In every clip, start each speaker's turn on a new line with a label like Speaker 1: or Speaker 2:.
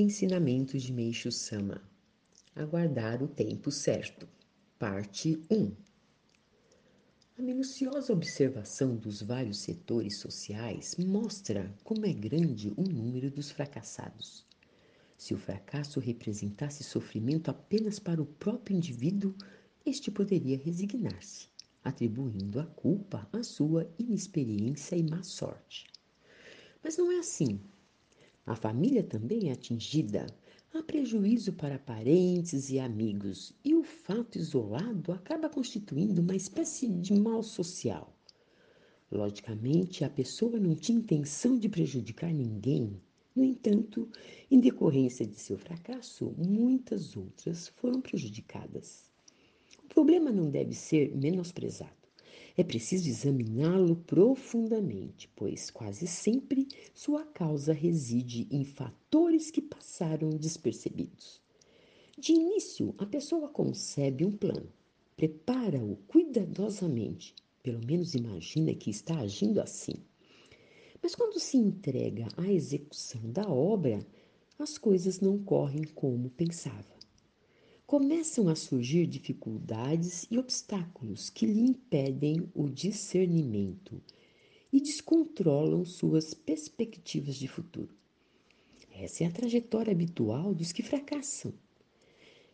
Speaker 1: Ensinamentos de Meixo Sama. Aguardar o tempo certo. Parte 1. A minuciosa observação dos vários setores sociais mostra como é grande o número dos fracassados. Se o fracasso representasse sofrimento apenas para o próprio indivíduo, este poderia resignar-se, atribuindo a culpa à sua inexperiência e má sorte. Mas não é assim. A família também é atingida. Há prejuízo para parentes e amigos, e o fato isolado acaba constituindo uma espécie de mal social. Logicamente, a pessoa não tinha intenção de prejudicar ninguém. No entanto, em decorrência de seu fracasso, muitas outras foram prejudicadas. O problema não deve ser menosprezado. É preciso examiná-lo profundamente, pois quase sempre sua causa reside em fatores que passaram despercebidos. De início, a pessoa concebe um plano, prepara-o cuidadosamente, pelo menos imagina que está agindo assim. Mas quando se entrega à execução da obra, as coisas não correm como pensava começam a surgir dificuldades e obstáculos que lhe impedem o discernimento e descontrolam suas perspectivas de futuro. Essa é a trajetória habitual dos que fracassam.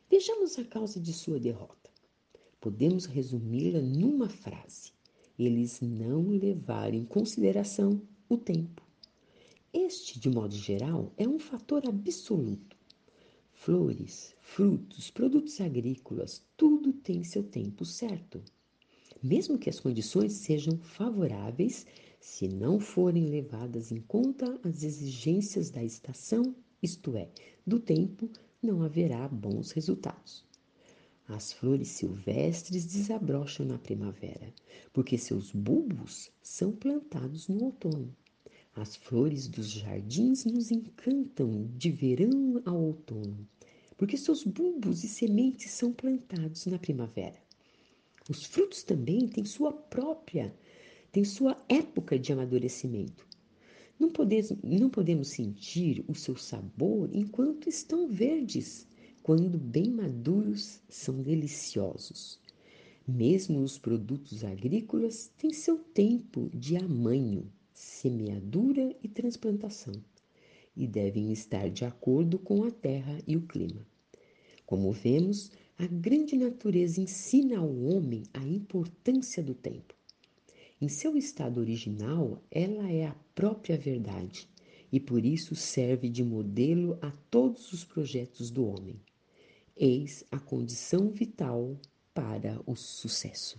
Speaker 1: Vejamos a causa de sua derrota. Podemos resumi-la numa frase: eles não levaram em consideração o tempo. Este, de modo geral, é um fator absoluto Flores, frutos, produtos agrícolas, tudo tem seu tempo certo. Mesmo que as condições sejam favoráveis, se não forem levadas em conta as exigências da estação, isto é, do tempo, não haverá bons resultados. As flores silvestres desabrocham na primavera, porque seus bulbos são plantados no outono. As flores dos jardins nos encantam de verão ao outono, porque seus bulbos e sementes são plantados na primavera. Os frutos também têm sua própria, têm sua época de amadurecimento. Não podemos, não podemos sentir o seu sabor enquanto estão verdes. Quando bem maduros, são deliciosos. Mesmo os produtos agrícolas têm seu tempo de amanho semeadura e transplantação, e devem estar de acordo com a terra e o clima. Como vemos, a grande natureza ensina ao homem a importância do tempo. Em seu estado original, ela é a própria verdade e por isso serve de modelo a todos os projetos do homem. Eis a condição vital para o sucesso.